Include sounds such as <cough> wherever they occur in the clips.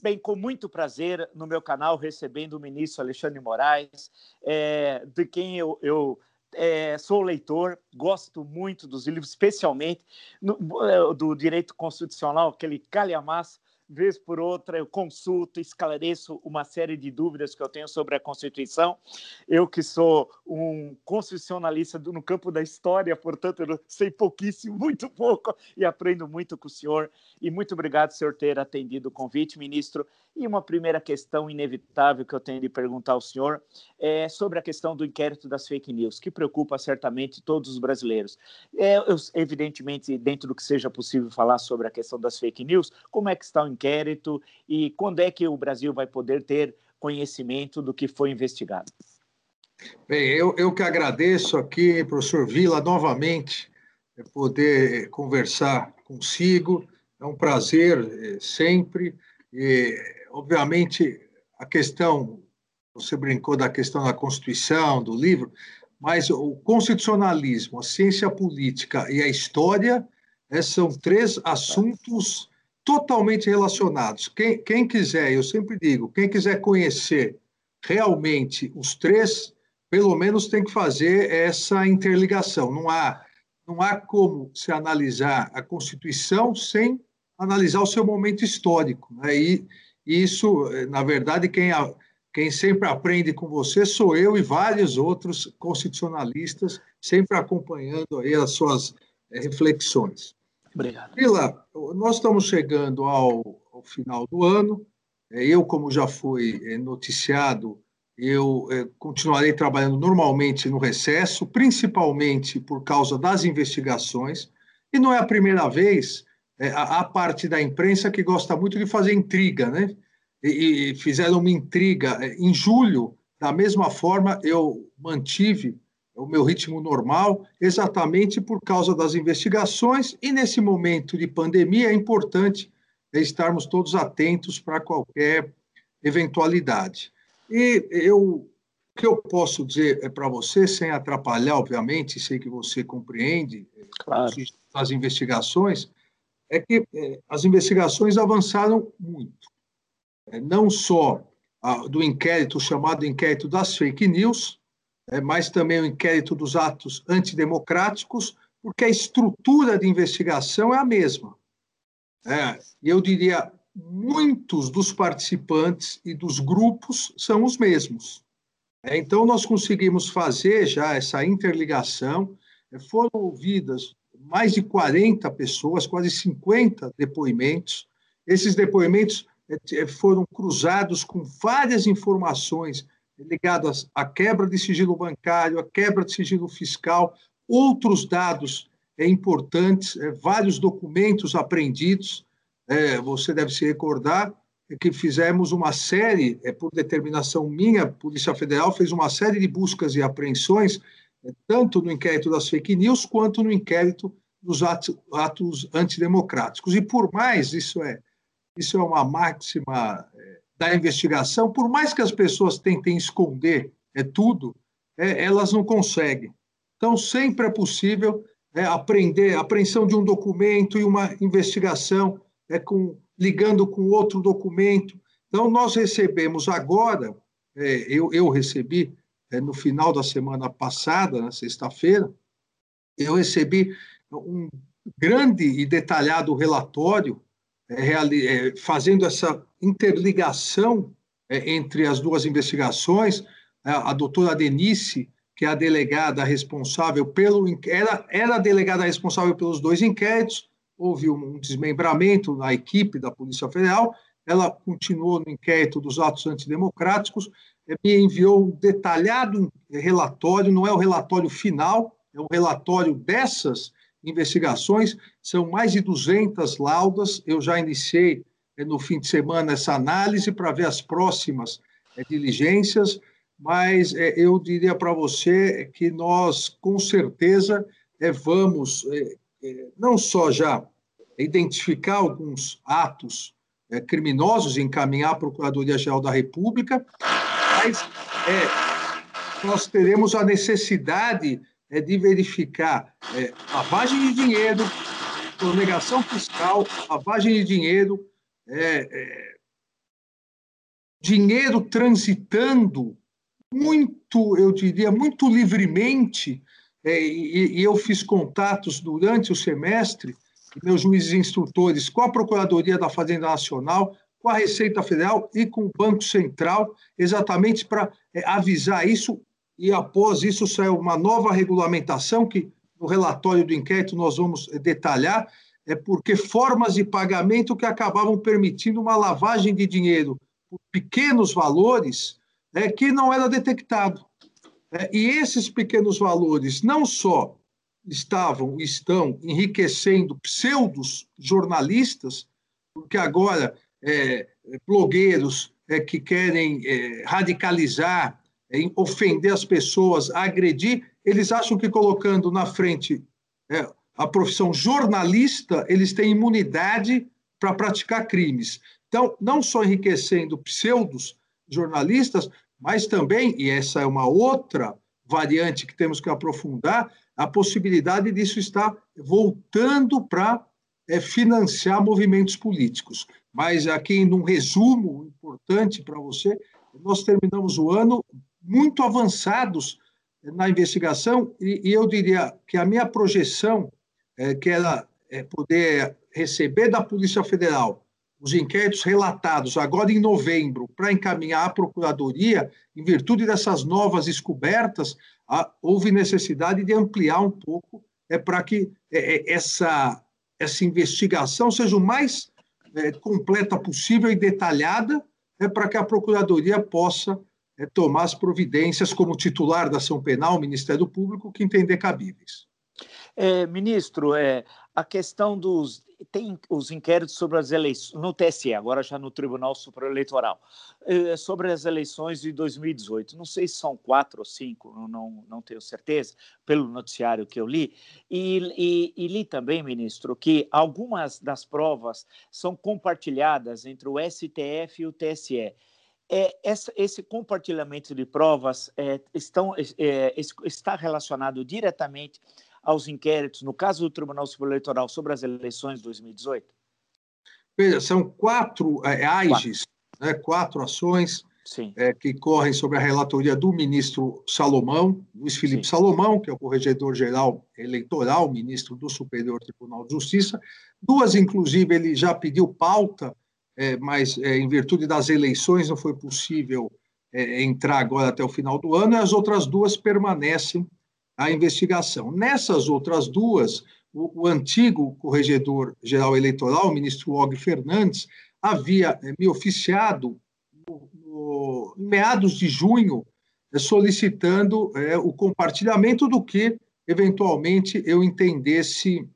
bem, com muito prazer no meu canal recebendo o ministro Alexandre Moraes, é, de quem eu, eu é, sou leitor, gosto muito dos livros, especialmente no, do direito constitucional, aquele calhamaço vez por outra eu consulto, esclareço uma série de dúvidas que eu tenho sobre a Constituição. Eu que sou um constitucionalista no campo da história, portanto, eu sei pouquíssimo, <laughs> muito pouco, e aprendo muito com o senhor. E muito obrigado, senhor, ter atendido o convite, ministro. E uma primeira questão inevitável que eu tenho de perguntar ao senhor é sobre a questão do inquérito das fake news, que preocupa certamente todos os brasileiros. É, eu, evidentemente, dentro do que seja possível falar sobre a questão das fake news, como é que está o inquérito e quando é que o Brasil vai poder ter conhecimento do que foi investigado? Bem, eu, eu que agradeço aqui, professor Vila, novamente, poder conversar consigo. É um prazer eh, sempre. E, obviamente, a questão, você brincou da questão da Constituição, do livro, mas o constitucionalismo, a ciência política e a história né, são três assuntos totalmente relacionados. Quem, quem quiser, eu sempre digo, quem quiser conhecer realmente os três, pelo menos tem que fazer essa interligação. Não há, não há como se analisar a Constituição sem analisar o seu momento histórico. Né? E isso, na verdade, quem, quem sempre aprende com você sou eu e vários outros constitucionalistas, sempre acompanhando aí as suas eh, reflexões. Obrigado. Vila, nós estamos chegando ao, ao final do ano. É, eu, como já foi é, noticiado, eu continuarei trabalhando normalmente no recesso, principalmente por causa das investigações. E não é a primeira vez, a, parte da imprensa que gosta muito de fazer intriga, né? E, e fizeram uma intriga. Em julho, da mesma forma, eu mantive o meu ritmo normal, exatamente por causa das investigações, e nesse momento de pandemia é importante estarmos todos atentos para qualquer eventualidade. E eu, o que eu posso dizer é para você, sem atrapalhar, obviamente, sei que você compreende claro. as investigações, é que é, as investigações avançaram muito. É, não só do inquérito chamado inquérito das fake news, é, mas também o inquérito dos atos antidemocráticos, porque a estrutura de investigação é a mesma. Eu diria, muitos dos participantes e dos grupos são os mesmos. Então, nós conseguimos fazer já essa interligação, foram ouvidas mais de 40 pessoas, quase 50 depoimentos. Esses depoimentos é, é, foram cruzados com várias informações ligadas à quebra de sigilo bancário, à quebra de sigilo fiscal, outros dados é, importantes, vários documentos apreendidos. Você deve se recordar que fizemos uma série, por determinação minha, a Polícia Federal fez uma série de buscas e apreensões, tanto no inquérito das fake news, quanto no inquérito dos atos, atos antidemocráticos. E por mais, isso é, isso é uma máxima é, da investigação, por mais que as pessoas tentem esconder é tudo, é, elas não conseguem. Então, sempre é possível é, aprender, a apreensão de um documento e uma investigação é, com, ligando com outro documento. Então, nós recebemos agora, é, eu, eu recebi é, no final da semana passada, na sexta-feira, eu recebi um grande e detalhado relatório é, é, fazendo essa interligação é, entre as duas investigações, a, a doutora Denise, que é a delegada responsável pelo era, era a delegada responsável pelos dois inquéritos, houve um desmembramento na equipe da Polícia Federal, ela continuou no inquérito dos atos antidemocráticos, me enviou um detalhado relatório, não é o relatório final, é um relatório dessas investigações, são mais de 200 laudas. Eu já iniciei eh, no fim de semana essa análise para ver as próximas é, diligências, mas é, eu diria para você que nós, com certeza, vamos não só já identificar alguns atos criminosos e encaminhar à Procuradoria-Geral da República, mas nós teremos a necessidade é de verificar é, lavagem de dinheiro, sonegação fiscal, lavagem de dinheiro, é, é, dinheiro transitando muito, eu diria, muito livremente, é, e, e, eu fiz contatos durante o semestre, meus juízes instrutores, com a Procuradoria da Fazenda Nacional, com a Receita Federal e com o Banco Central, exatamente para é, avisar isso, e após isso saiu uma nova regulamentação que no relatório do inquérito nós vamos detalhar, é porque formas de pagamento que acabavam permitindo uma lavagem de dinheiro por pequenos valores é, que não era detectado. É, e esses pequenos valores não só estavam, estão enriquecendo pseudos jornalistas, porque agora é, blogueiros é, que querem é, radicalizar, é, ofender as pessoas, agredir, eles acham que colocando na frente é, a profissão jornalista, eles têm imunidade para praticar crimes. Então, não só enriquecendo pseudos jornalistas, mas também, e essa é uma outra variante que temos que aprofundar, a possibilidade disso estar voltando para é, financiar movimentos políticos. Mas aqui, num resumo importante para você, nós terminamos o ano muito avançados na investigação e, e eu diria que a minha projeção, é, que era é, poder receber da Polícia Federal os inquéritos relatados agora em novembro para encaminhar à Procuradoria, em virtude dessas novas descobertas, houve necessidade de ampliar um pouco é, para que é, é, essa, essa investigação seja o mais é, completa possível e detalhada, é, para que a Procuradoria possa tomar as providências como titular da ação penal, o Ministério Público, que entender cabíveis. É, ministro, é, a questão dos tem os inquéritos sobre as eleições no TSE, agora já no Tribunal Superior Eleitoral, é, sobre as eleições de 2018. Não sei se são quatro ou cinco, não, não tenho certeza, pelo noticiário que eu li. E, e, e li também, ministro, que algumas das provas são compartilhadas entre o STF e o TSE. É, essa, esse compartilhamento de provas é, estão, é, está relacionado diretamente aos inquéritos, no caso do Tribunal Superior Eleitoral, sobre as eleições de 2018? Veja, são quatro é, AIGs, quatro. Né, quatro ações é, que correm sobre a relatoria do ministro Salomão, Luiz Felipe Sim. Salomão, que é o corregedor-geral eleitoral, ministro do Superior Tribunal de Justiça. Duas, inclusive, ele já pediu pauta, é, mas é, em virtude das eleições não foi possível é, entrar agora até o final do ano, e as outras duas permanecem a investigação. Nessas outras duas, o, o antigo corregedor-geral eleitoral, o ministro Og Fernandes, havia eh, me oficiado no, no, em meados de junho, eh, solicitando é, o compartilhamento do que, eventualmente, eu entendesse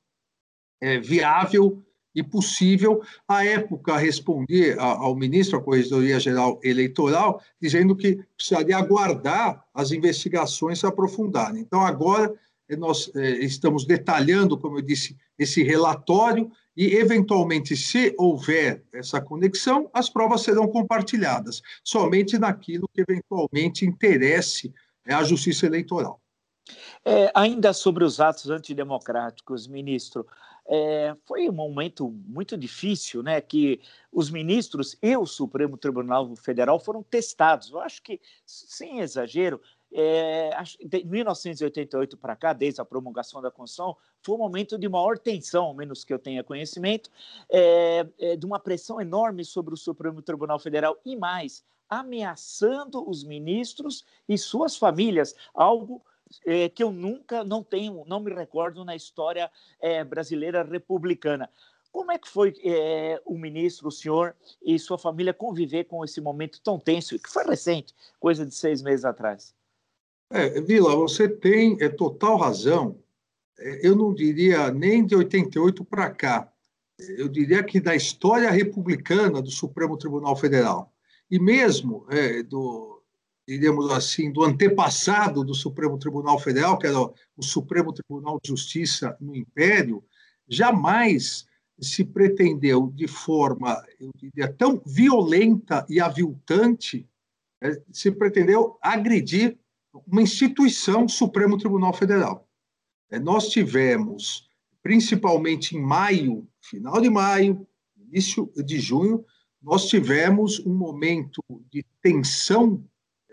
é, viável e possível. À época, respondi ao ministro, à Corregedoria Geral Eleitoral, dizendo que precisaria aguardar as investigações se aprofundarem. Então, agora, eh, nós eh, estamos detalhando, como eu disse, esse relatório e, eventualmente, se houver essa conexão, as provas serão compartilhadas, somente naquilo que eventualmente interesse à eh, Justiça Eleitoral. É, ainda sobre os atos antidemocráticos, ministro, é, foi um momento muito difícil, né? Que os ministros e o Supremo Tribunal Federal foram testados. Eu acho que, sem exagero, é, de 1988 para cá, desde a promulgação da Constituição, foi um momento de maior tensão, ao menos que eu tenha conhecimento, é, é, de uma pressão enorme sobre o Supremo Tribunal Federal e mais, ameaçando os ministros e suas famílias, algo é, que eu nunca, não tenho, não me recordo na história é, brasileira republicana. Como é que foi é, o ministro, o senhor e sua família conviver com esse momento tão tenso, que foi recente, coisa de seis meses atrás? É, Vila, você tem é, total razão. É, eu não diria nem de 88 para cá. Eu diria que da história republicana do Supremo Tribunal Federal e mesmo é, do, diríamos assim, do antepassado do Supremo Tribunal Federal, que era o Supremo Tribunal de Justiça no Império, jamais se pretendeu de forma, eu diria, tão violenta e aviltante, né, se pretendeu agredir uma instituição, Supremo Tribunal Federal. É, nós tivemos, principalmente em maio, final de maio, início de junho, nós tivemos um momento de tensão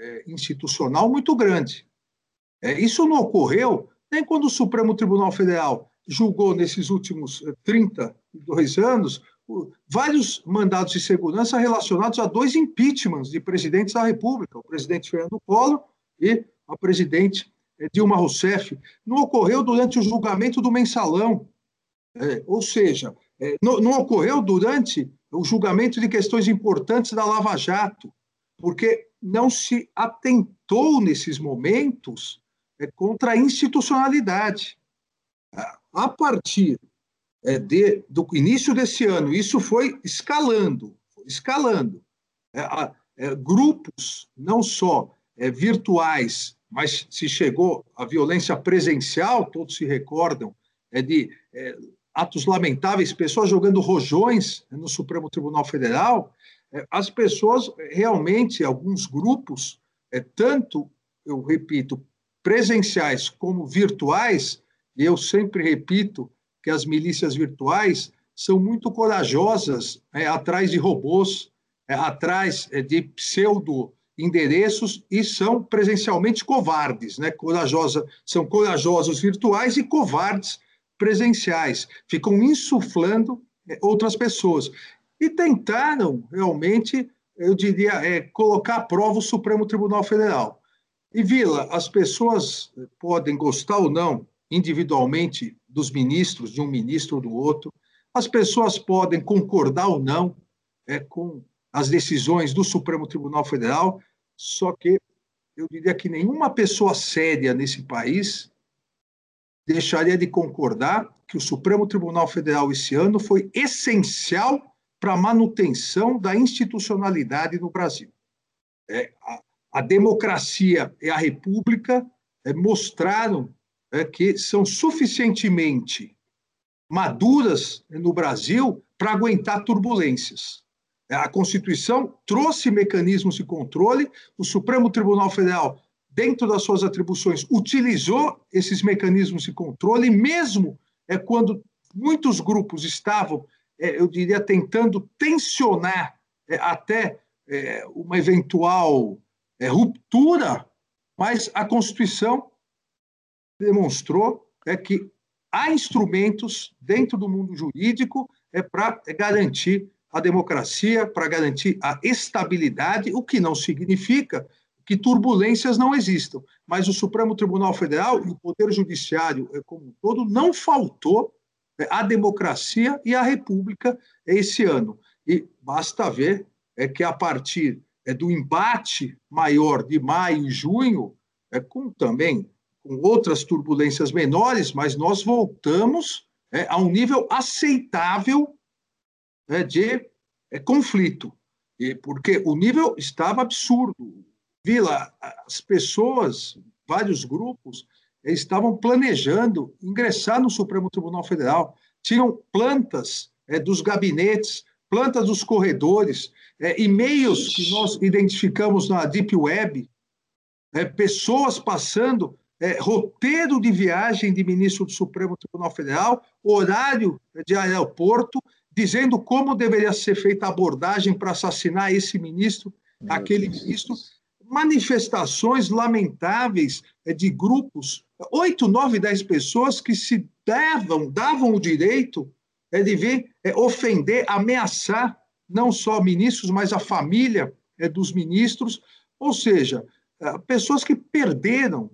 é, institucional muito grande. É, isso não ocorreu nem quando o Supremo Tribunal Federal julgou nesses últimos 32 é, anos vários mandados de segurança relacionados a dois impeachments de presidentes da República, o presidente Fernando Collor e a presidente é, Dilma Rousseff. Não ocorreu durante o julgamento do mensalão. É, ou seja, é, não, não, ocorreu durante o julgamento de questões importantes da Lava Jato, porque não se atentou nesses momentos é, contra a institucionalidade. A partir é, de, do início desse ano, isso foi escalando, escalando. É, é, grupos, não só é, virtuais, mas se chegou à violência presencial, todos se recordam, é de atos lamentáveis, pessoas jogando rojões no Supremo Tribunal Federal, as pessoas realmente, alguns grupos, é, tanto, eu repito, presenciais como virtuais, e eu sempre repito que as milícias virtuais são muito corajosas é, atrás de robôs, é, atrás é, de pseudo endereços e são presencialmente covardes, né? Corajosa, são corajosos virtuais e covardes presenciais. Ficam insuflando é, outras pessoas e tentaram realmente, eu diria, é, colocar à prova o Supremo Tribunal Federal. E Vila, as pessoas podem gostar ou não individualmente dos ministros, de um ministro ou do outro. As pessoas podem concordar ou não é, com as decisões do Supremo Tribunal Federal, só que eu diria que nenhuma pessoa séria nesse país deixaria de concordar que o Supremo Tribunal Federal esse ano foi essencial para a manutenção da institucionalidade no Brasil. É, a, a, democracia e a república é, mostraram é, que são suficientemente maduras no Brasil para aguentar turbulências. É, a Constituição trouxe mecanismos de controle, o Supremo Tribunal Federal, dentro das suas atribuições, utilizou esses mecanismos de controle, mesmo é, quando muitos grupos estavam, eu diria, tentando tensionar é, até é, uma eventual é, ruptura, mas a Constituição demonstrou é que há instrumentos dentro do mundo jurídico é para garantir a democracia, para garantir a estabilidade, o que não significa que turbulências não existam. Mas o Supremo Tribunal Federal e o Poder Judiciário é, como um todo não faltou é, a democracia e a República esse ano. E basta ver é que a partir é, do embate maior de maio e junho, é, com também com outras turbulências menores, mas nós voltamos é, a um nível aceitável é, de é, conflito, e, porque o nível estava absurdo. Vila, as pessoas, vários grupos, estavam planejando ingressar no Supremo Tribunal Federal, tinham plantas é, dos gabinetes, plantas dos corredores, é, e-mails que nós identificamos na Deep Web, é, pessoas passando é, roteiro de viagem de ministro do Supremo Tribunal Federal, horário de aeroporto, dizendo como deveria ser feita a abordagem para assassinar esse ministro, Meu aquele Deus. ministro. Manifestações lamentáveis é, de grupos, oito, nove, dez pessoas que se davam, davam o direito é, de vir é, ofender, ameaçar não só ministros, mas a família é, dos ministros, ou seja, é, pessoas que perderam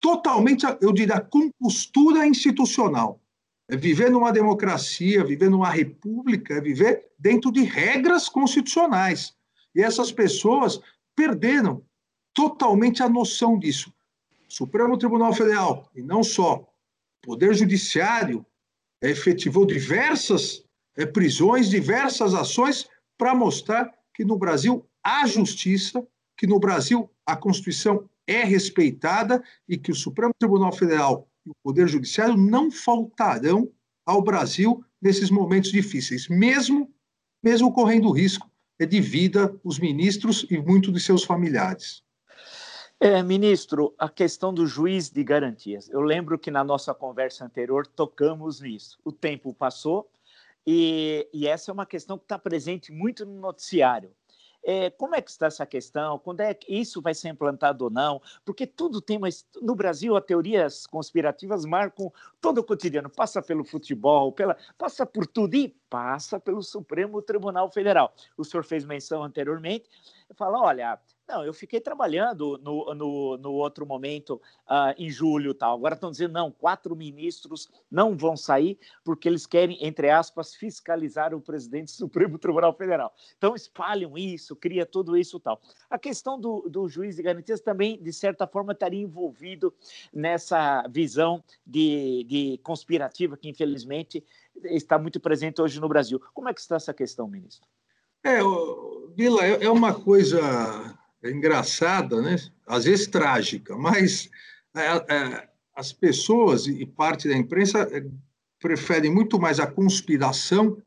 totalmente, eu diria, compostura institucional. É viver numa democracia, viver numa república, é viver dentro de regras constitucionais. E essas pessoas perderam totalmente a noção disso. Supremo Tribunal Federal, e não só, o Poder Judiciário efetivou diversas é, prisões, diversas ações para mostrar que no Brasil há justiça, que no Brasil a Constituição é respeitada e que o Supremo Tribunal Federal e o Poder Judiciário não faltarão ao Brasil nesses momentos difíceis, mesmo mesmo correndo risco de vida os ministros e muitos de seus familiares. É, ministro, a questão do juiz de garantias. Eu lembro que na nossa conversa anterior tocamos nisso. O tempo passou e, e essa é uma questão que está presente muito no noticiário. É, como é que está essa questão? Quando é que isso vai ser implantado ou não? Porque tudo tem uma. No Brasil, as teorias conspirativas marcam todo o cotidiano. Passa pelo futebol, pela, passa por tudo e passa pelo Supremo Tribunal Federal. O senhor fez menção anteriormente. Fala, olha, não, eu fiquei trabalhando no, no, no outro momento, uh, em julho tal. Agora estão dizendo, não, quatro ministros não vão sair porque eles querem, entre aspas, fiscalizar o presidente do <laughs> Supremo Tribunal Federal. Então espalham isso, cria tudo isso tal. A questão do, do juiz de garantias também, de certa forma, estaria envolvido nessa visão de, de conspirativa que, infelizmente, está muito presente hoje no Brasil. Como é que está essa questão, ministro? É, Vila, é, é uma coisa engraçada, né? às vezes trágica, mas é, é, as pessoas e parte da imprensa é, preferem muito mais a conspiração,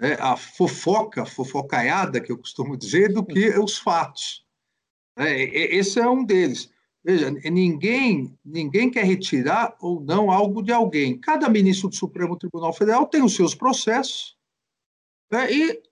é, a fofoca, fofocaiada, que eu costumo dizer, do que os fatos. É, esse é um deles. Veja, ninguém, ninguém quer retirar ou não algo de alguém. Cada ministro do Supremo Tribunal Federal tem os seus processos né? e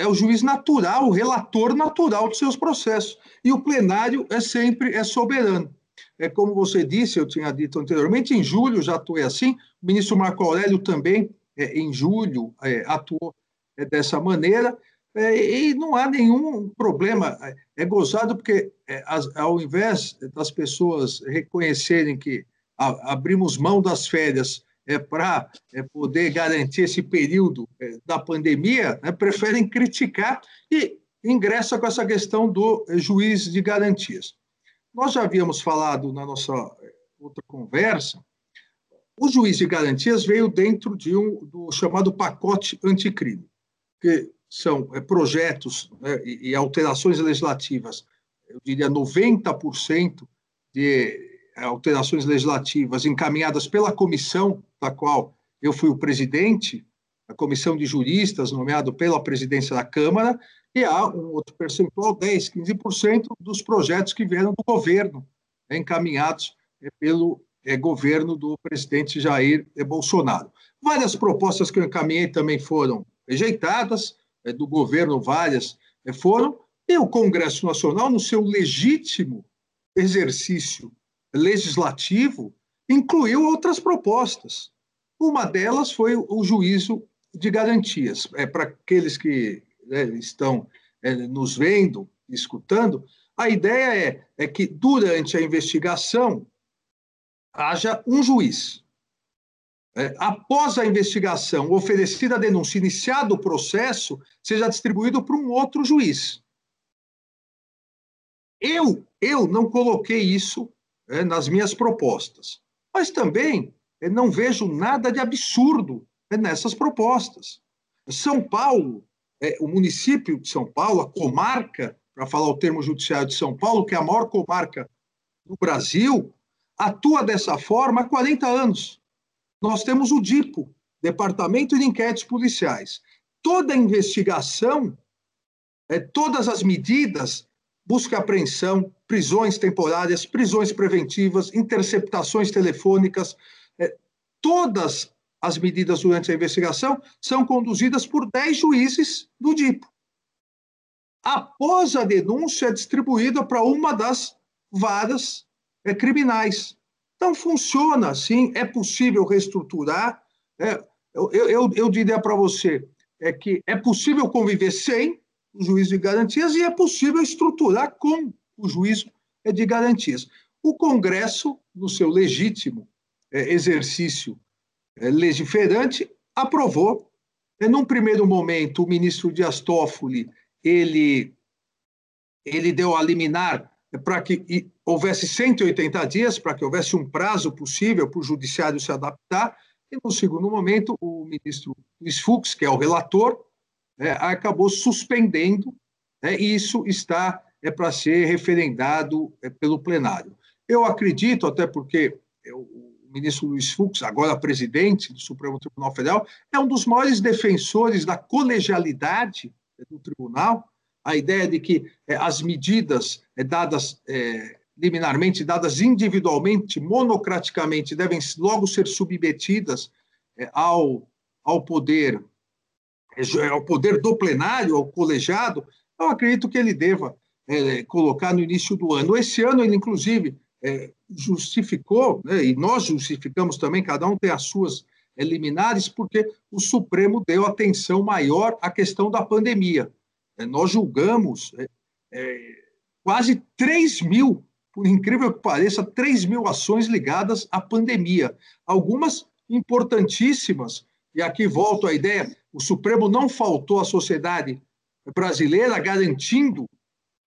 é o juiz natural, o relator natural dos seus processos. E o plenário é sempre é soberano. É como você disse, eu tinha dito anteriormente, em julho já atuei assim, o ministro Marco Aurélio também, é, em julho, é, atuou é, dessa maneira, é, e não há nenhum problema. É gozado porque, é, as, ao invés das pessoas reconhecerem que a, abrimos mão das férias é, para é, poder garantir esse período é, da pandemia, né, preferem criticar e ingressa com essa questão do é, juiz de garantias. Nós já havíamos falado na nossa é, outra conversa, o juiz de garantias veio dentro de um do chamado pacote anticrime, que são é, projetos né, e, e alterações legislativas, eu diria 90% de alterações legislativas encaminhadas pela comissão, da qual eu fui o presidente, a comissão de juristas, nomeado pela presidência da Câmara, e há um outro percentual, 10%, 15% dos projetos que vieram do governo, né, encaminhados é, pelo é, governo do presidente Jair Bolsonaro. Várias propostas que eu encaminhei também foram rejeitadas, é, do governo várias foram, e o Congresso Nacional, no seu legítimo exercício legislativo incluiu outras propostas. Uma delas foi o juízo de garantias. É, Para aqueles que né, estão é, nos vendo, escutando, a ideia é, é que durante a investigação haja um juiz. É, após a investigação, oferecida a denúncia, iniciado o processo, seja distribuído para um outro juiz. Eu, eu não coloquei isso é, nas minhas propostas. Mas também não vejo nada de absurdo nessas propostas. São Paulo, é, o município de São Paulo, a comarca, para falar o termo judiciário de São Paulo, que é a maior comarca do Brasil, atua dessa forma há 40 anos. Nós temos o DIPO, Departamento de Inquéritos Policiais. Toda investigação, é, todas as medidas busca apreensão, prisões temporárias, prisões preventivas, interceptações telefônicas, é, todas as medidas durante a investigação são conduzidas por 10 juízes do DIPO. Após a denúncia, é distribuída para uma das varas é, criminais. Então, funciona assim, é possível reestruturar. É, eu, eu, eu diria para você é que é possível conviver sem, o juízo de garantias e é possível estruturar com o juízo de garantias. O Congresso, no seu legítimo é, exercício é, legiferante, aprovou. É, num primeiro momento, o ministro Dias Toffoli ele, ele deu a liminar para que houvesse 180 dias, para que houvesse um prazo possível para o judiciário se adaptar. E, no segundo momento, o ministro Luiz Fux, que é o relator, é, acabou suspendendo, e isso está é, para ser referendado é, pelo plenário. Eu acredito, até porque o ministro Luiz Fux, agora presidente do Supremo Tribunal Federal, é um dos maiores defensores da colegialidade é, do tribunal, a ideia de que é, as medidas é, dadas liminarmente, dadas individualmente, monocraticamente, devem logo ser submetidas ao, ao poder é o poder do plenário, ao colegiado, eu acredito que ele deva é, colocar no início do ano. Esse ano, ele, inclusive, é, justificou, né, e nós justificamos também, cada um tem as suas liminares, porque o Supremo deu atenção maior à questão da pandemia. É, nós julgamos é, é, quase 3 mil, por incrível que pareça, 3 mil ações ligadas à pandemia. Algumas importantíssimas, e aqui volto à ideia: o Supremo não faltou à sociedade brasileira, garantindo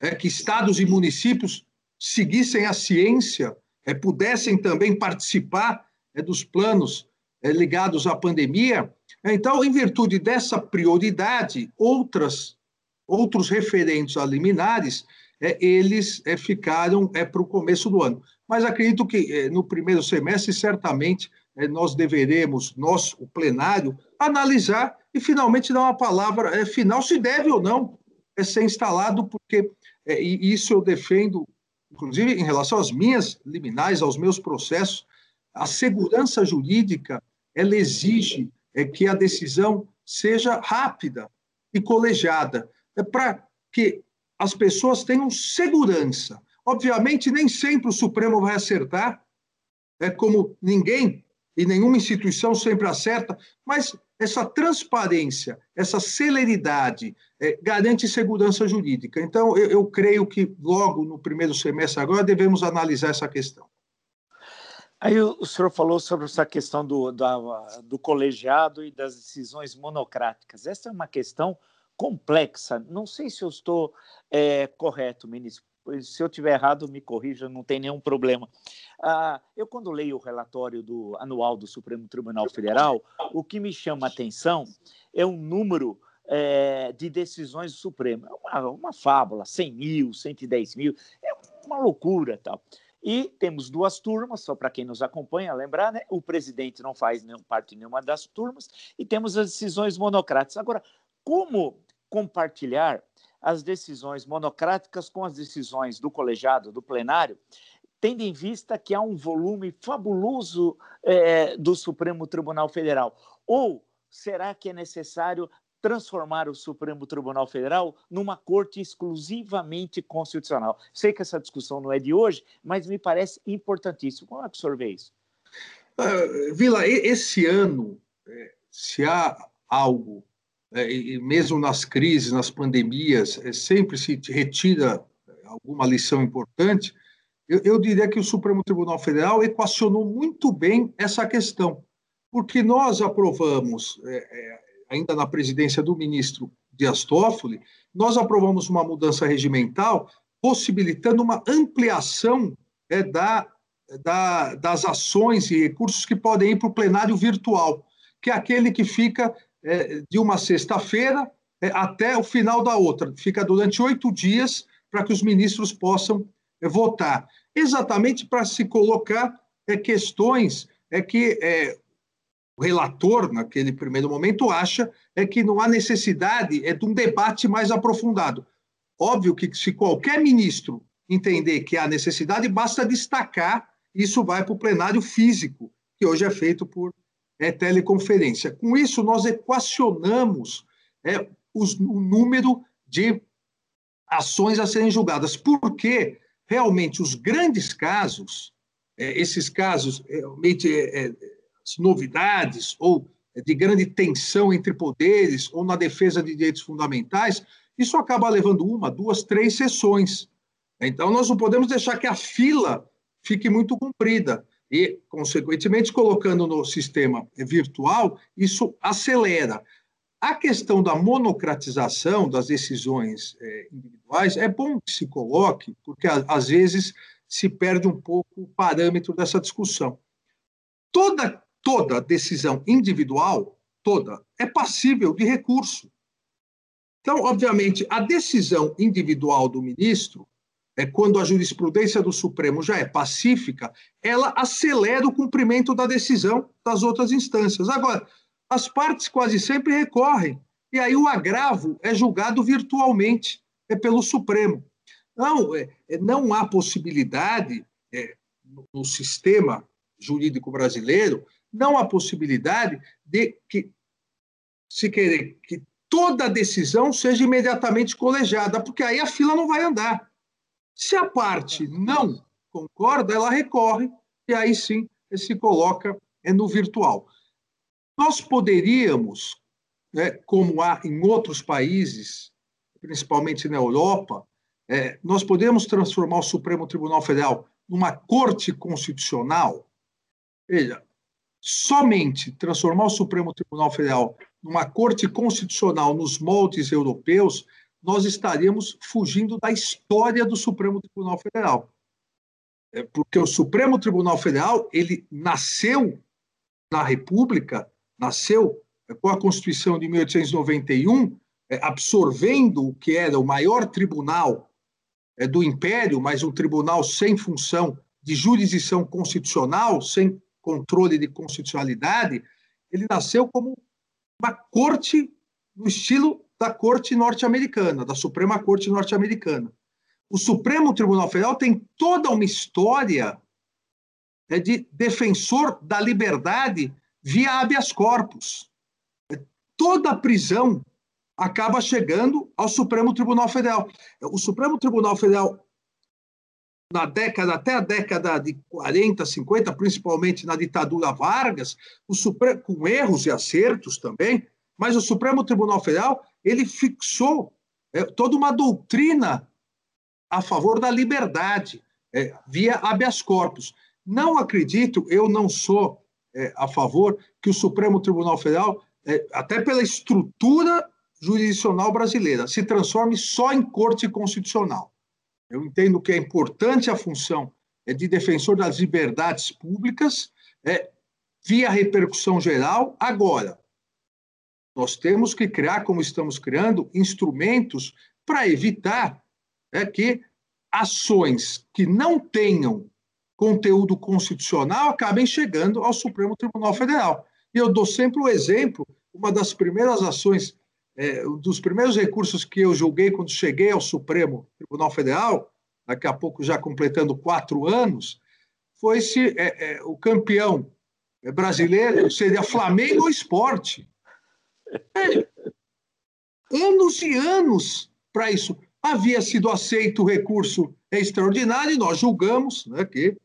é, que estados e municípios seguissem a ciência, é, pudessem também participar é, dos planos é, ligados à pandemia. Então, em virtude dessa prioridade, outras, outros referentes a liminares, é, eles é, ficaram para o começo do ano. Mas acredito que no primeiro semestre, certamente, nós deveremos, nós, o plenário, analisar e finalmente dar uma palavra final, se deve ou não ser instalado, porque e isso eu defendo, inclusive em relação às minhas liminares, aos meus processos, a segurança jurídica ela exige é, que a decisão seja rápida e colegiada, é para que as pessoas tenham segurança. Obviamente, nem sempre o Supremo vai acertar, é como ninguém e nenhuma instituição sempre acerta, mas essa transparência, essa celeridade é, garante segurança jurídica. Então, eu, eu creio que logo no primeiro semestre agora devemos analisar essa questão. Aí o senhor falou sobre essa questão do, do colegiado e das decisões monocráticas. Essa é uma questão complexa. Não sei se eu estou é, correto, ministro. Se eu tiver errado, me corrija, não tem nenhum problema. Ah, eu, quando leio o relatório do, anual do Supremo Tribunal Federal, o que me chama a atenção é o número é, de decisões do Supremo. É uma, uma fábula, 100 mil, 110 mil, é uma loucura tal. E temos duas turmas, só para quem nos acompanha lembrar, né? o presidente não faz nenhum, parte de nenhuma das turmas, e temos as decisões monocráticas. Agora, como compartilhar as decisões monocráticas com as decisões do colegiado, do plenário, tendo em vista que há um volume fabuloso é, do Supremo Tribunal Federal? Ou será que é necessário transformar o Supremo Tribunal Federal numa corte exclusivamente constitucional. Sei que essa discussão não é de hoje, mas me parece importantíssimo. Como é que o senhor vê isso? Uh, Vila, esse ano, é, se há algo, e mesmo nas crises, nas pandemias, é, sempre se retira alguma lição importante, eu, eu diria que o Supremo Tribunal Federal equacionou muito bem essa questão, porque nós aprovamos ainda na presidência do ministro Dias Toffoli, nós aprovamos uma mudança regimental possibilitando uma ampliação é, da, da, das ações e recursos que podem ir para o plenário virtual, que é aquele que fica é, de uma sexta-feira é, até o final da outra, fica durante oito dias para que os ministros possam é, votar, exatamente para se colocar é, questões é que é, o relator, naquele primeiro momento, acha é que não há necessidade é de um debate mais aprofundado. Óbvio que se qualquer ministro entender que há necessidade, basta destacar, isso vai para o plenário físico, que hoje é feito por é, teleconferência. Com isso, nós equacionamos é, os, o número de ações a serem julgadas, porque realmente os grandes casos, é, esses casos realmente é, é novidades ou de grande tensão entre poderes ou na defesa de direitos fundamentais, isso acaba levando uma, duas, três sessões. Então, nós não podemos deixar que a fila fique muito comprida. E, consequentemente, colocando no sistema virtual, isso acelera. A questão da monocratização das decisões é, individuais é bom que se coloque, porque às vezes se perde um pouco o parâmetro dessa discussão. Toda toda decisão individual, toda, é passível de recurso. Então, obviamente, a decisão individual do ministro, é, quando a jurisprudência do Supremo já é pacífica, ela acelera o cumprimento da decisão das outras instâncias. Agora, as partes quase sempre recorrem, e aí o agravo é julgado virtualmente é pelo Supremo. Não, é, é não há possibilidade é, no sistema jurídico brasileiro não há possibilidade de que se querer que toda decisão seja imediatamente colegiada, porque aí a fila não vai andar. Se a parte não concorda, ela recorre e aí sim se coloca é, no virtual. Nós poderíamos, né, como há em outros países, principalmente na Europa, é, nós podemos transformar o Supremo Tribunal Federal numa corte constitucional. Veja, somente transformar o Supremo Tribunal Federal numa corte constitucional nos moldes europeus, nós estaríamos fugindo da história do Supremo Tribunal Federal. É porque o Supremo Tribunal Federal ele nasceu na República, nasceu com a Constituição de 1891, é, absorvendo o que era o maior tribunal é, do Império, mas um tribunal sem função de jurisdição constitucional, sem controle de constitucionalidade, ele nasceu como uma corte no estilo da corte norte-americana, da Suprema Corte norte-americana. O Supremo Tribunal Federal tem toda uma história é, de defensor da liberdade via habeas corpus. Toda prisão acaba chegando ao Supremo Tribunal Federal. O Supremo Tribunal Federal, na década, até a década de 40, 50, principalmente na ditadura Vargas, o Supremo, com erros e acertos também, mas o Supremo Tribunal Federal ele fixou é, toda uma doutrina a favor da liberdade, é, via habeas corpus. Não acredito, eu não sou é, a favor que o Supremo Tribunal Federal, é, até pela estrutura jurisdicional brasileira se transforme só em corte constitucional. Eu entendo que é importante a função é de defensor das liberdades públicas, é, via repercussão geral. Agora, nós temos que criar, como estamos criando, instrumentos para evitar é, que ações que não tenham conteúdo constitucional acabem chegando ao Supremo Tribunal Federal. E eu dou sempre o exemplo, uma das primeiras ações é, um dos primeiros recursos que eu julguei quando cheguei ao Supremo Tribunal Federal, daqui a pouco já completando quatro anos, foi se é, é, o campeão brasileiro seria Flamengo ou esporte. É, anos e anos para isso. Havia sido aceito o recurso extraordinário e nós julgamos né, que,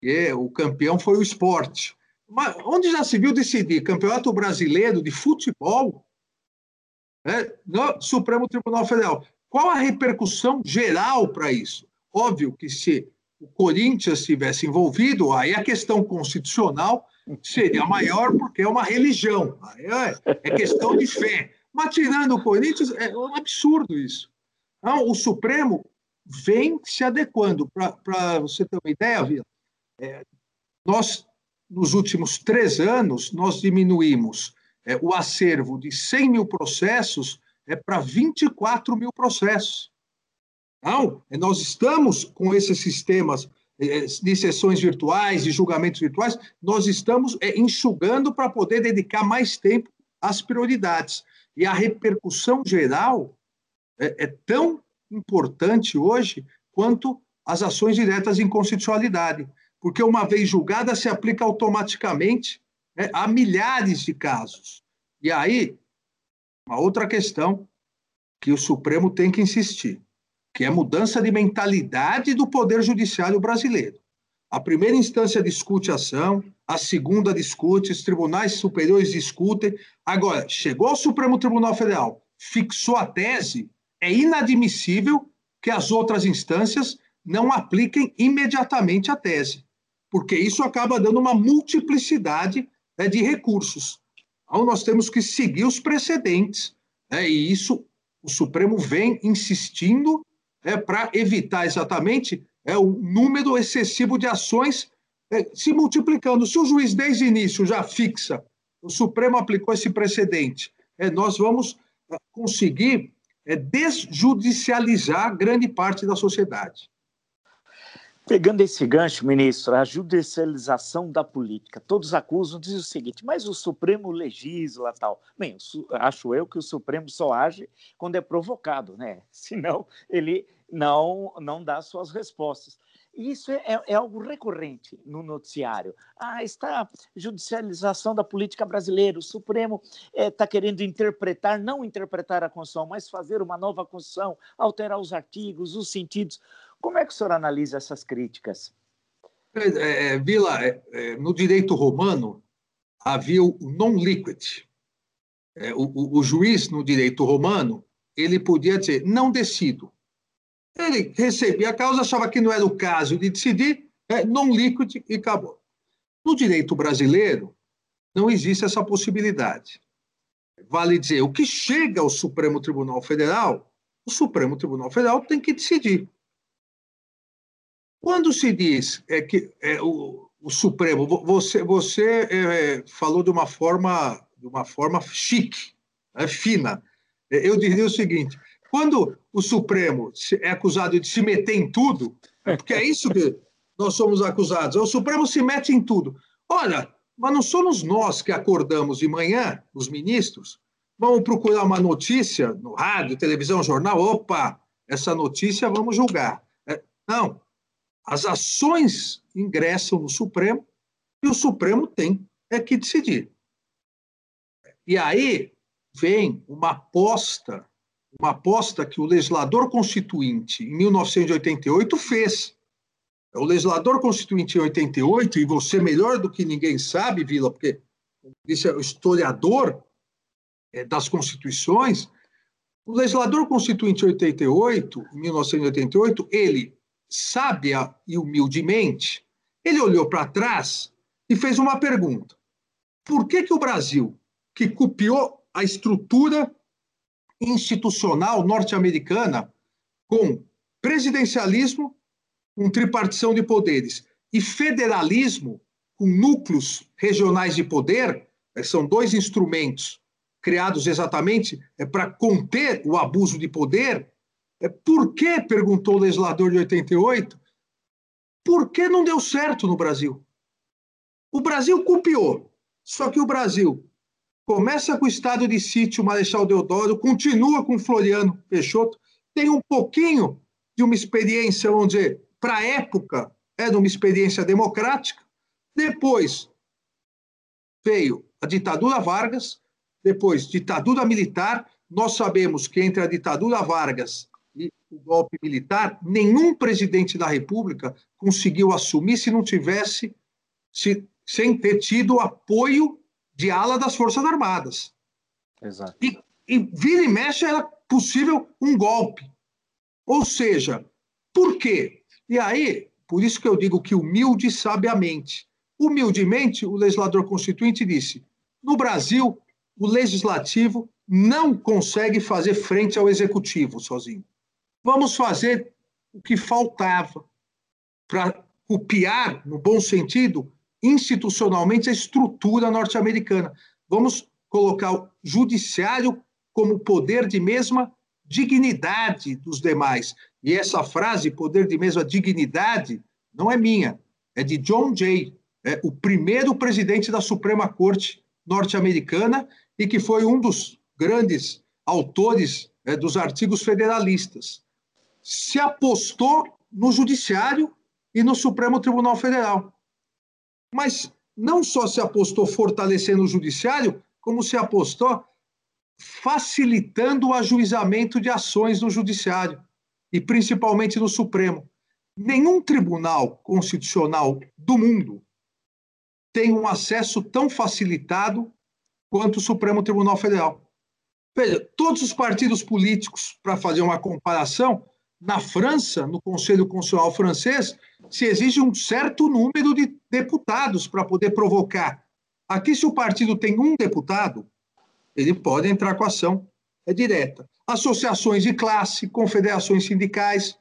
que o campeão foi o esporte. Mas onde já se viu decidir campeonato brasileiro de futebol né, no Supremo Tribunal Federal. Qual a repercussão geral para isso? Óbvio que se o Corinthians estivesse envolvido, aí a questão constitucional seria maior, porque é uma religião, é, é questão de fé. Mas tirando o Corinthians, é um absurdo isso. Então, o Supremo vem se adequando. Para você ter uma ideia, Vila, é, nós, nos últimos três anos, nós diminuímos é, o acervo de 100 mil processos é para 24 mil processos. Não, é, nós estamos com esses sistemas de sessões virtuais, de julgamentos virtuais, nós estamos é, enxugando para poder dedicar mais tempo às prioridades. E a repercussão geral é, é tão importante hoje quanto as ações diretas de inconstitucionalidade, porque uma vez julgada se aplica automaticamente né, há milhares de casos. E aí, uma outra questão que o Supremo tem que insistir, que é a mudança de mentalidade do Poder Judiciário brasileiro. A primeira instância discute a ação, a segunda discute, os tribunais superiores discutem. Agora, chegou ao Supremo Tribunal Federal, fixou a tese, é inadmissível que as outras instâncias não apliquem imediatamente a tese, porque isso acaba dando uma multiplicidade né, de recursos. Então, nós temos que seguir os precedentes, né, e isso o Supremo vem insistindo é, para evitar exatamente é, o número excessivo de ações é, se multiplicando. Se o juiz, desde o início, já fixa, o Supremo aplicou esse precedente, é, nós vamos é, conseguir é, desjudicializar grande parte da sociedade. Pegando esse gancho, ministro, a judicialização da política. Todos acusam, dizem o seguinte, mas o Supremo legisla tal. Bem, acho eu que o Supremo só age quando é provocado, né? <laughs> Senão ele não, não dá suas respostas. Isso é, é, algo recorrente no noticiário. Ah, está judicialização da política brasileira. O Supremo está é, querendo interpretar, não interpretar a Constituição, mas fazer uma nova Constituição, alterar os artigos, os sentidos. Como é que o senhor analisa essas críticas? É, é Vila, é, é, no direito romano havia o non liquid. O, o, o juiz no direito romano ele podia dizer não decido ele recebia a causa, achava que não era o caso de decidir, é, non liquid e acabou. No direito brasileiro, não existe essa possibilidade. Vale dizer, o que chega ao Supremo Tribunal Federal, o Supremo Tribunal Federal tem que decidir. Quando se diz é que é, o, o Supremo, você, você é, falou de uma forma, de uma forma chique, é, fina. Eu diria o seguinte: quando o Supremo é acusado de se meter em tudo, é porque é isso que nós somos acusados, o Supremo se mete em tudo. Olha, mas não somos nós que acordamos de manhã, os ministros, vamos procurar uma notícia no rádio, televisão, jornal, opa, essa notícia vamos julgar. É, não, as ações ingressam no Supremo e o Supremo tem é que decidir. E aí vem uma aposta uma aposta que o legislador constituinte, em 1988, fez. O legislador constituinte em 88, e você melhor do que ninguém sabe, Vila, porque disse o historiador é, das constituições, o legislador constituinte em 88, em 1988, ele, sábia e humildemente, ele olhou para trás e fez uma pergunta. Por que, que o Brasil, que copiou a estrutura institucional norte-americana com presidencialismo, com tripartição de poderes, e federalismo, com núcleos regionais de poder, eh, são dois instrumentos criados exatamente é, para conter o abuso de poder. É, por que, perguntou o legislador de 88, por que não deu certo no Brasil? O Brasil copiou, só que o Brasil Começa com o estado de sítio Marechal Deodoro, continua com Floriano Peixoto, tem um pouquinho de uma experiência, dizer, para a época, era uma experiência democrática. Depois veio a ditadura Vargas, depois ditadura militar. Nós sabemos que entre a ditadura Vargas o golpe militar, nenhum presidente da República conseguiu assumir se não tivesse, se, sem ter tido apoio de ala das Forças Armadas. Exato. E, e vira e mexe era possível um golpe. Ou seja, por quê? E aí, por isso que eu digo que humilde sabiamente. Humildemente, o legislador constituinte disse: no Brasil, o legislativo não consegue fazer frente ao executivo sozinho. Vamos fazer o que faltava para copiar, no bom sentido, institucionalmente a estrutura norte-americana. Vamos colocar o judiciário como poder de mesma dignidade dos demais. E essa frase, poder de mesma dignidade, não é minha, é de John Jay, é o primeiro presidente da Suprema Corte norte-americana e que foi um dos grandes autores é, dos artigos federalistas. Se apostou no Judiciário e no Supremo Tribunal Federal. Mas não só se apostou fortalecendo o judiciário, como se apostou facilitando o ajuizamento de ações no judiciário e principalmente no Supremo. Nenhum tribunal constitucional do mundo tem um acesso tão facilitado quanto o Supremo Tribunal Federal. Veja, todos os partidos políticos, para fazer uma comparação, na França, no Conselho Constitucional francês, se exige um certo número de deputados para poder provocar. Aqui, se o partido tem um deputado, ele pode entrar com ação é direta. Associações de classe, confederações sindicais,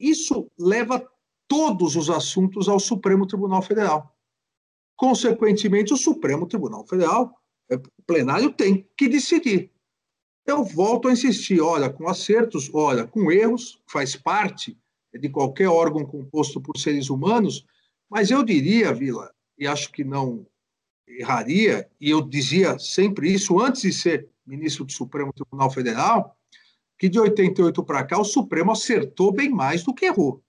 isso leva todos os assuntos ao Supremo Tribunal Federal. Consequentemente, o Supremo Tribunal Federal, é, o plenário, tem que decidir. Eu volto a insistir, olha, com acertos, olha, com erros, faz parte de qualquer órgão composto por seres humanos, mas eu diria, Vila, e acho que não erraria, e eu dizia sempre isso antes de ser ministro do Supremo Tribunal Federal, que de 88 para cá o Supremo acertou bem mais do que errou.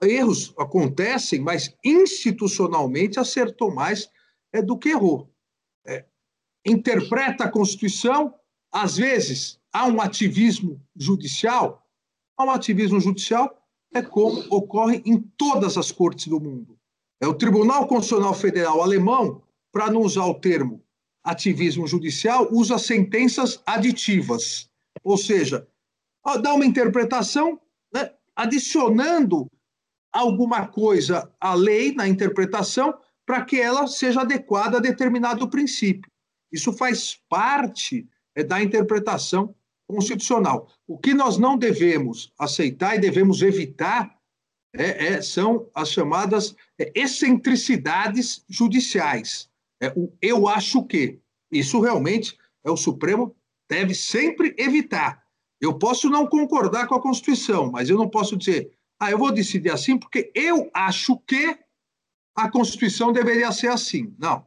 Erros acontecem, mas institucionalmente acertou mais é, do que errou. Interpreta a Constituição, às vezes há um ativismo judicial, há um ativismo judicial, é como ocorre em todas as cortes do mundo. É o Tribunal Constitucional Federal alemão, para não usar o termo ativismo judicial, usa sentenças aditivas, ou seja, dá uma interpretação né, adicionando alguma coisa à lei na interpretação para que ela seja adequada a determinado princípio. Isso faz parte é, da interpretação constitucional. O que nós não devemos aceitar e devemos evitar é, é, são as chamadas é, excentricidades judiciais. É, o eu acho que. Isso realmente é o Supremo deve sempre evitar. Eu posso não concordar com a Constituição, mas eu não posso dizer, ah, eu vou decidir assim porque eu acho que a Constituição deveria ser assim. Não.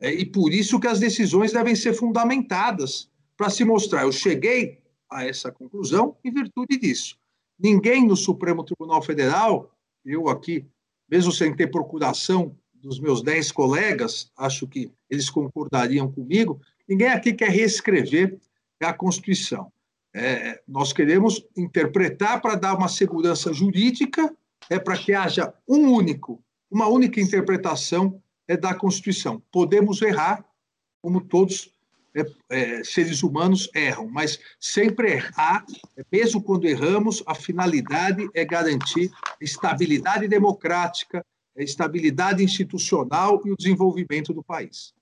É, e por isso que as decisões devem ser fundamentadas para se mostrar, eu cheguei a essa conclusão em virtude disso. Ninguém no Supremo Tribunal Federal, eu aqui, mesmo sem ter procuração dos meus dez colegas, acho que eles concordariam comigo, ninguém aqui quer reescrever a Constituição. É, nós queremos interpretar para dar uma segurança jurídica, é para que haja um único, uma única interpretação é da Constituição. Podemos errar, como todos é, é, seres humanos erram, mas sempre errar, mesmo quando erramos, a finalidade é garantir estabilidade democrática, estabilidade institucional e o desenvolvimento do país.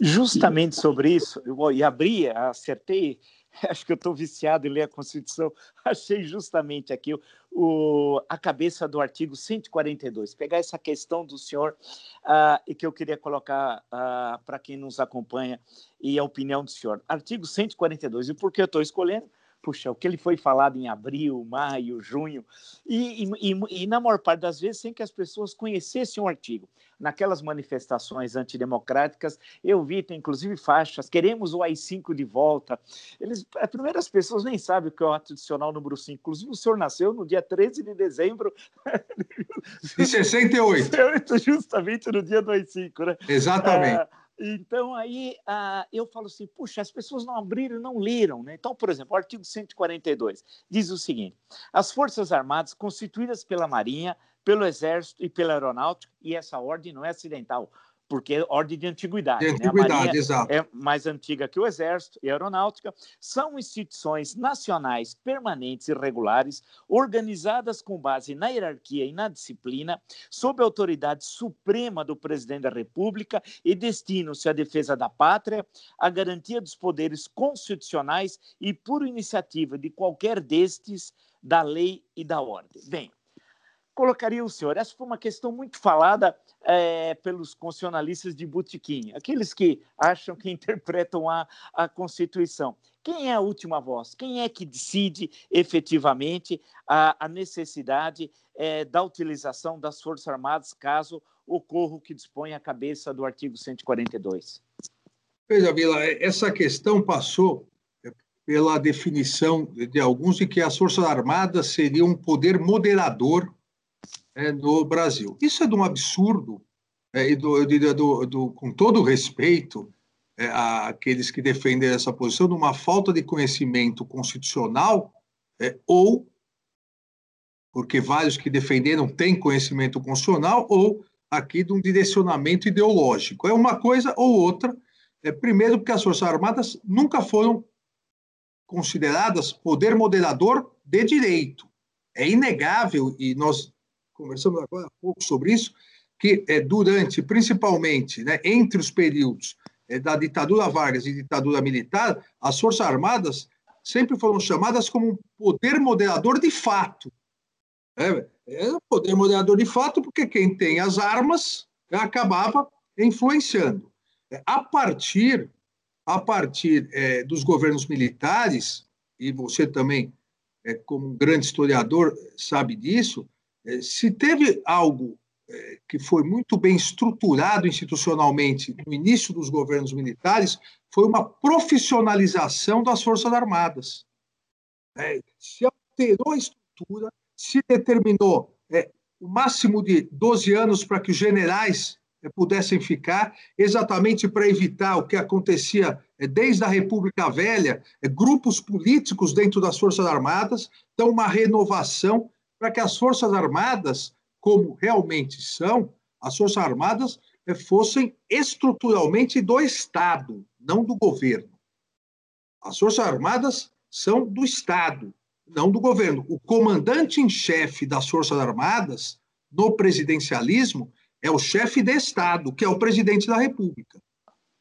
Justamente sobre isso, eu abri, acertei <laughs> acho que eu estou viciado em ler a Constituição, <laughs> achei justamente aqui o, a cabeça do artigo 142, pegar essa questão do senhor uh, e que eu queria colocar uh, ah, para quem nos acompanha e a opinião do senhor. Artigo 142, e por que eu estou escolhendo? Puxa, o que ele foi falado em abril, maio, junho, e, e, e, na maior parte das vezes sem que as pessoas conhecessem o artigo. Naquelas manifestações antidemocráticas, eu vi, tem inclusive faixas, queremos o AI-5 de volta. Eles, as primeiras pessoas nem sabem o que é o ato adicional número 5. Inclusive, o senhor nasceu no dia 13 de dezembro... De 68. <laughs> Justamente no dia do AI-5, né? Exatamente. Ah, então, aí uh, eu falo assim: puxa, as pessoas não abriram, não leram. Né? Então, por exemplo, o artigo 142 diz o seguinte: as Forças Armadas, constituídas pela Marinha, pelo Exército e pela Aeronáutica, e essa ordem não é acidental, porque é ordem de antiguidade. De antiguidade, né? exato. É mais antiga que o Exército e a Aeronáutica. São instituições nacionais permanentes e regulares, organizadas com base na hierarquia e na disciplina, sob a autoridade suprema do presidente da República e destinam-se à defesa da pátria, à garantia dos poderes constitucionais e, por iniciativa de qualquer destes, da lei e da ordem. Bem, colocaria o senhor? Essa foi uma questão muito falada é, pelos constitucionalistas de Botequim, aqueles que acham que <laughs> interpretam a, a Constituição. Quem é a última voz? Quem é que decide efetivamente a, a necessidade é, da utilização das Forças Armadas caso ocorra o que dispõe a cabeça do artigo 142? Veja, Vila, essa questão passou pela definição de alguns de que as Forças Armadas seriam um poder moderador é, no Brasil. Isso é de um absurdo, é, e do, do, do, com todo respeito é, àqueles que defendem essa posição, de uma falta de conhecimento constitucional, é, ou porque vários que defenderam têm conhecimento constitucional, ou aqui de um direcionamento ideológico. É uma coisa ou outra. É, primeiro, porque as Forças Armadas nunca foram consideradas poder moderador de direito. É inegável, e nós conversamos agora há pouco sobre isso, que é, durante, principalmente, né, entre os períodos é, da ditadura Vargas e ditadura militar, as Forças Armadas sempre foram chamadas como um poder moderador de fato. É, é um poder moderador de fato porque quem tem as armas acabava influenciando. É, a partir, a partir é, dos governos militares, e você também, é, como um grande historiador, sabe disso, se teve algo é, que foi muito bem estruturado institucionalmente no início dos governos militares, foi uma profissionalização das Forças Armadas. É, se alterou a estrutura, se determinou é, o máximo de 12 anos para que os generais é, pudessem ficar, exatamente para evitar o que acontecia é, desde a República Velha, é, grupos políticos dentro das Forças Armadas, então uma renovação para que as Forças Armadas, como realmente são, as Forças Armadas fossem estruturalmente do Estado, não do governo. As Forças Armadas são do Estado, não do governo. O comandante em chefe das Forças Armadas, no presidencialismo, é o chefe de Estado, que é o presidente da República,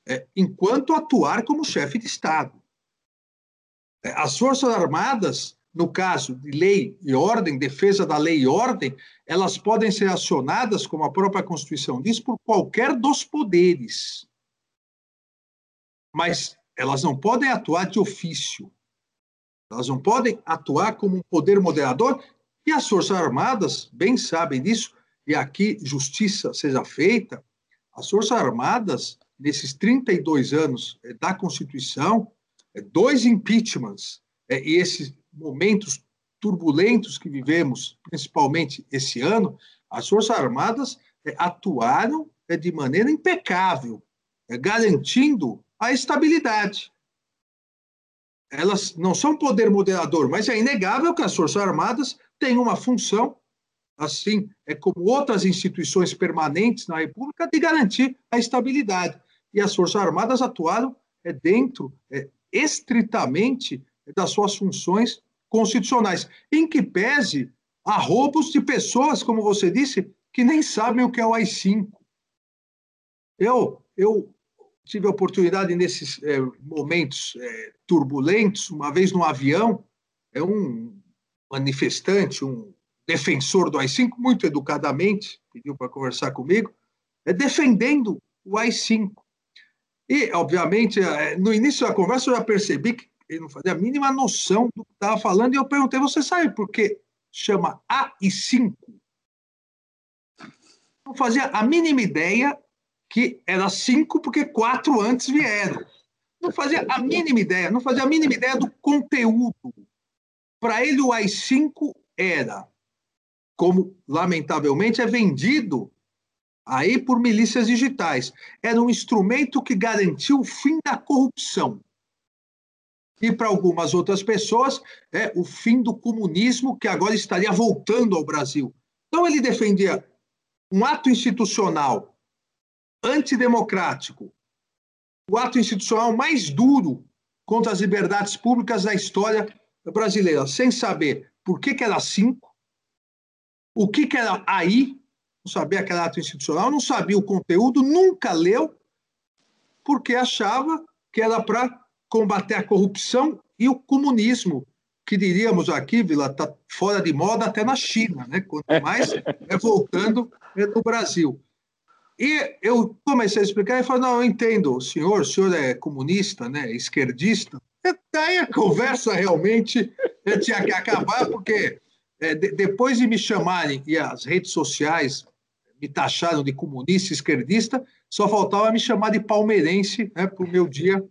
é, enquanto atuar como chefe de Estado. É, as Forças Armadas, no caso de lei e ordem, defesa da lei e ordem, elas podem ser acionadas, como a própria Constituição diz, por qualquer dos poderes. Mas elas não podem atuar de ofício. Elas não podem atuar como um poder moderador, e as Forças Armadas bem sabem disso, e aqui justiça seja feita, as Forças Armadas, nesses 32 anos eh, da Constituição, eh, dois impeachments eh, e esses momentos turbulentos que vivemos, principalmente esse ano, as Forças Armadas atuaram de maneira impecável, garantindo a estabilidade. Elas não são poder moderador, mas é inegável que as Forças Armadas têm uma função assim é como outras instituições permanentes na República, de garantir a estabilidade. E as Forças Armadas atuaram dentro, estritamente, das suas funções constitucionais, em que pese a roubos de pessoas, como você disse, que nem sabem o que é o AI-5. Eu, eu tive a oportunidade, nesses é, momentos é, turbulentos, uma vez no avião, é um manifestante, um defensor do AI-5, muito educadamente, pediu para conversar comigo, é defendendo o AI-5. E, obviamente, é, no início da conversa eu já percebi que ele não fazia a mínima noção do que estava falando, e eu perguntei, você sabe por que chama AI-5? Não fazia a mínima ideia que era cinco porque quatro antes vieram. Não fazia a mínima ideia, não fazia a mínima ideia do conteúdo. Para ele, o AI-5 era como lamentavelmente é vendido aí por milícias digitais. Era um instrumento que garantiu o fim da corrupção. E para algumas outras pessoas, é o fim do comunismo que agora estaria voltando ao Brasil. Então ele defendia um ato institucional antidemocrático, o ato institucional mais duro contra as liberdades públicas da história brasileira, sem saber por que, que era cinco, o que, que era aí, não sabia que era ato institucional, não sabia o conteúdo, nunca leu, porque achava que era para combater a corrupção e o comunismo, que diríamos aqui, Vila, está fora de moda até na China, né? quanto mais é voltando é no Brasil. E eu comecei a explicar e falei, não, eu entendo, o senhor, o senhor é comunista, né, esquerdista. E daí a conversa realmente tinha que acabar, porque é, de, depois de me chamarem, e as redes sociais me taxaram de comunista, esquerdista, só faltava me chamar de palmeirense né, para o meu dia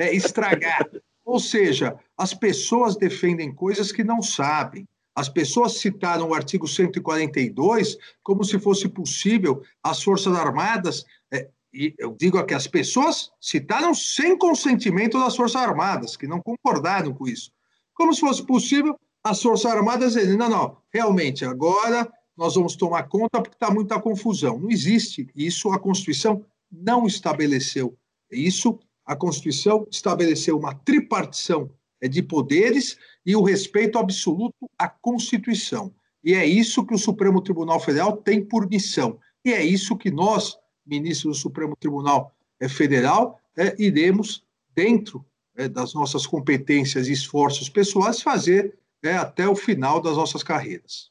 é, estragar. Ou seja, as pessoas defendem coisas que não sabem. As pessoas citaram o artigo 142 como se fosse possível as Forças Armadas, é, e eu digo aqui, as pessoas citaram sem consentimento das Forças Armadas, que não concordaram com isso. Como se fosse possível as Forças Armadas dizem, não, não, realmente, agora nós vamos tomar conta porque está muita confusão. Não existe isso, a Constituição não estabeleceu. Isso, a Constituição estabeleceu uma tripartição é, de poderes e o respeito absoluto à Constituição. E é isso que o Supremo Tribunal Federal tem por missão. E é isso que nós, ministros do Supremo Tribunal é, Federal, é, iremos, dentro é, das nossas competências e esforços pessoais, fazer é, até o final das nossas carreiras.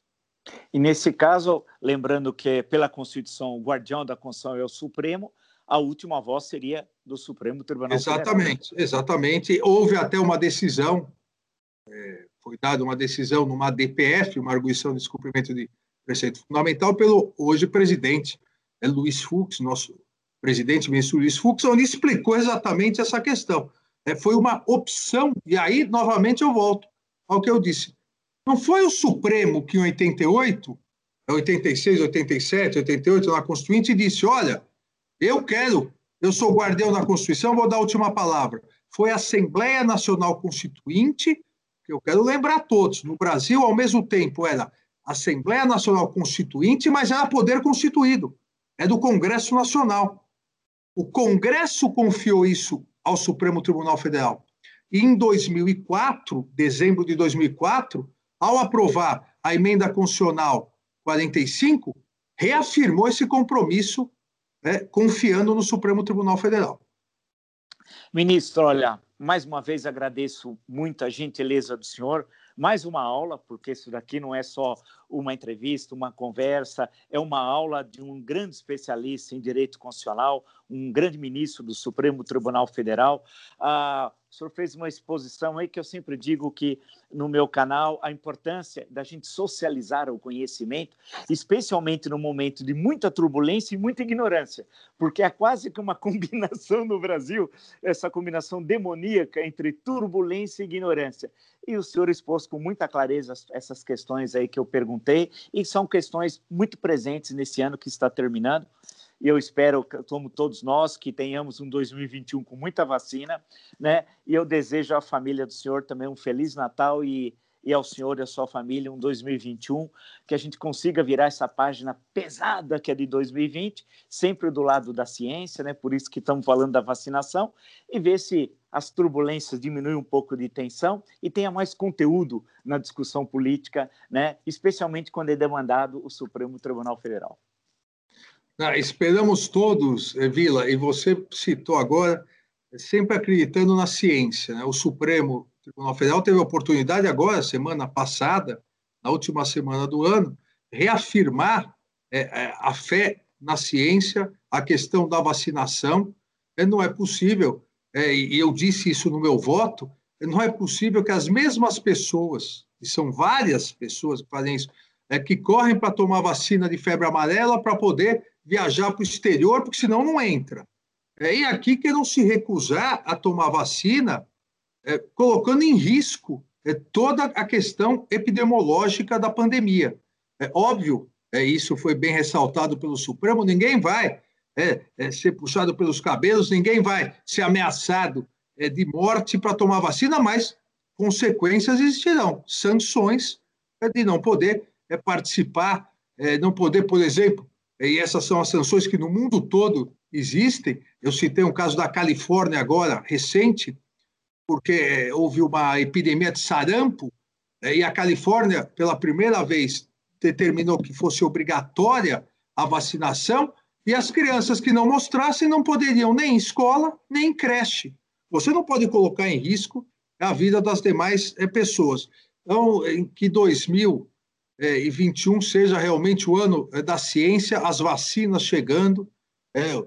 E nesse caso, lembrando que pela Constituição o guardião da Constituição é o Supremo, a última voz seria do Supremo Tribunal Exatamente, Federal. exatamente. Houve até uma decisão, é, foi dada uma decisão numa DPF, uma arguição de descumprimento de preceito fundamental, pelo hoje presidente é Luiz Fux, nosso presidente, ministro Luiz Fux, onde explicou exatamente essa questão. É, foi uma opção, e aí, novamente, eu volto ao que eu disse. Não foi o Supremo que em 88, 86, 87, 88, na Constituinte, disse: olha, eu quero, eu sou guardião da Constituição, vou dar a última palavra. Foi a Assembleia Nacional Constituinte, que eu quero lembrar a todos, no Brasil, ao mesmo tempo, era Assembleia Nacional Constituinte, mas era poder constituído, é do Congresso Nacional. O Congresso confiou isso ao Supremo Tribunal Federal. E em 2004, dezembro de 2004, ao aprovar a emenda constitucional 45, reafirmou esse compromisso, né, confiando no Supremo Tribunal Federal. Ministro, olha, mais uma vez agradeço muito a gentileza do senhor mais uma aula, porque isso daqui não é só uma entrevista, uma conversa, é uma aula de um grande especialista em direito constitucional, um grande ministro do Supremo Tribunal Federal. Ah, o senhor fez uma exposição aí que eu sempre digo que no meu canal a importância da gente socializar o conhecimento, especialmente no momento de muita turbulência e muita ignorância, porque é quase que uma <laughs> combinação no Brasil, essa combinação demoníaca entre turbulência e ignorância. E o senhor expôs com muita clareza essas questões aí que eu perguntei, e são questões muito presentes nesse ano que está terminando e eu espero, como todos nós, que tenhamos um 2021 com muita vacina, né? E eu desejo à família do senhor também um feliz Natal e, e ao senhor e à sua família um 2021, que a gente consiga virar essa página pesada que é de 2020, sempre do lado da ciência, né? Por isso que estamos falando da vacinação e ver se as turbulências diminuem um pouco de tensão e tenha mais conteúdo na discussão política, né? Especialmente quando é demandado o Supremo Tribunal Federal. Ah, esperamos todos, eh, Vila, e você citou agora, sempre acreditando na ciência. Né? O Supremo Tribunal Federal teve a oportunidade agora, semana passada, na última semana do ano, reafirmar é, a fé na ciência, a questão da vacinação. É, não é possível, é, e eu disse isso no meu voto, não é possível que as mesmas pessoas, e são várias pessoas que fazem isso, é, que correm para tomar vacina de febre amarela para poder viajar para o exterior, porque senão não entra. É, e aqui que não se recusar a tomar vacina, é, colocando em risco é, toda a questão epidemiológica da pandemia. É óbvio, é, isso foi bem ressaltado pelo Supremo, ninguém vai é, é ser puxado pelos cabelos, ninguém vai ser ameaçado é, de morte para tomar vacina, mas consequências existirão, sanções é, de não poder participar, não poder, por exemplo, e essas são as sanções que no mundo todo existem. Eu citei um caso da Califórnia agora, recente, porque houve uma epidemia de sarampo, e a Califórnia, pela primeira vez, determinou que fosse obrigatória a vacinação, e as crianças que não mostrassem não poderiam nem em escola, nem em creche. Você não pode colocar em risco a vida das demais eh, pessoas. Então, em que 2000 é, e 21 seja realmente o ano é, da ciência, as vacinas chegando, é,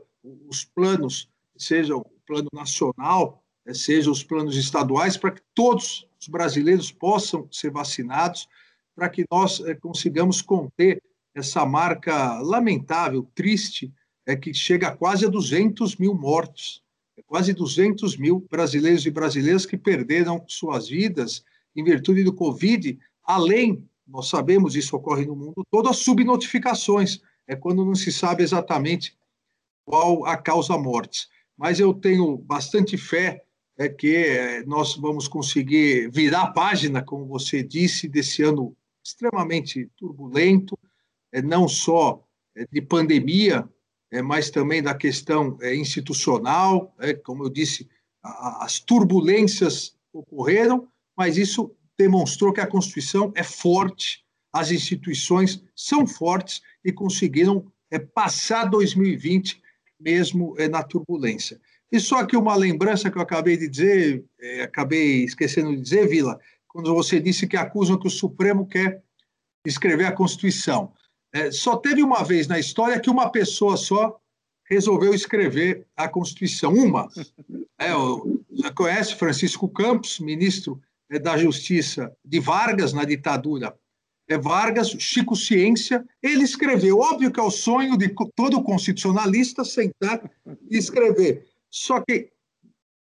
os planos, seja o plano nacional, seja os planos estaduais, para que todos os brasileiros possam ser vacinados, para que nós consigamos conter essa marca lamentável, triste, é que chega quase a 200 mil mortos, é quase 200 mil brasileiros e brasileiras que perderam suas vidas em virtude do Covid, além nós sabemos isso ocorre no mundo todo, as subnotificações, é quando não se sabe exatamente qual a causa morte. Mas eu tenho bastante fé é que é, nós vamos conseguir virar a página, como você disse, desse ano extremamente turbulento, não só é, de pandemia, é, mas também da questão é, institucional, é, como eu disse, as turbulências ocorreram, mas isso demonstrou que a Constituição é forte, as instituições são fortes e conseguiram é, passar 2020 mesmo é, na turbulência. E só que uma lembrança que eu acabei de dizer, é, acabei esquecendo de dizer, Vila, quando você disse que acusam que o Supremo quer escrever a Constituição. É, só teve uma vez na história que uma pessoa só resolveu escrever a Constituição. Uma. É, você conhece Francisco Campos, ministro é, da Justiça de Vargas na ditadura, é Vargas, Chico Ciência, ele escreveu. Óbvio que é o sonho de todo constitucionalista sentar e escrever. Só que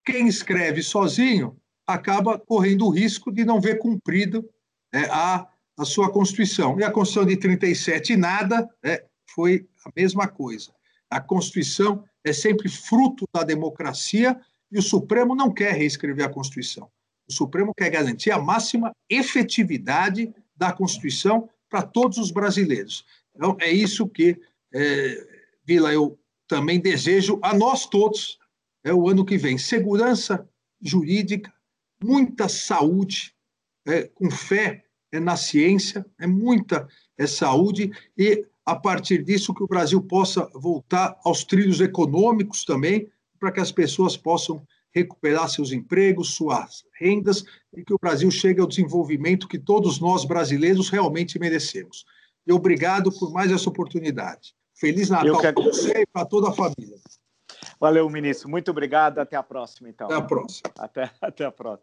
quem escreve sozinho acaba correndo o risco de não ver cumprido é, a, a sua Constituição. E a Constituição de 37 nada é, foi a mesma coisa. A Constituição é sempre fruto da democracia e o Supremo não quer reescrever a Constituição. O Supremo quer garantir a máxima efetividade da Constituição para todos os brasileiros. Então, é isso que, é, Vila, eu também desejo a nós todos, é o ano que vem. Segurança jurídica, muita saúde, é, com fé é na ciência, é muita é saúde e a partir disso que o Brasil possa voltar aos trilhos econômicos também, para que as pessoas possam recuperar seus empregos, suas rendas e que o Brasil chegue ao desenvolvimento que todos nós brasileiros realmente merecemos. E obrigado por mais essa oportunidade. Feliz Natal para você e para toda a família. Valeu, ministro. Muito obrigado. Até a próxima, então. Até a próxima. Até, <laughs> até a próxima.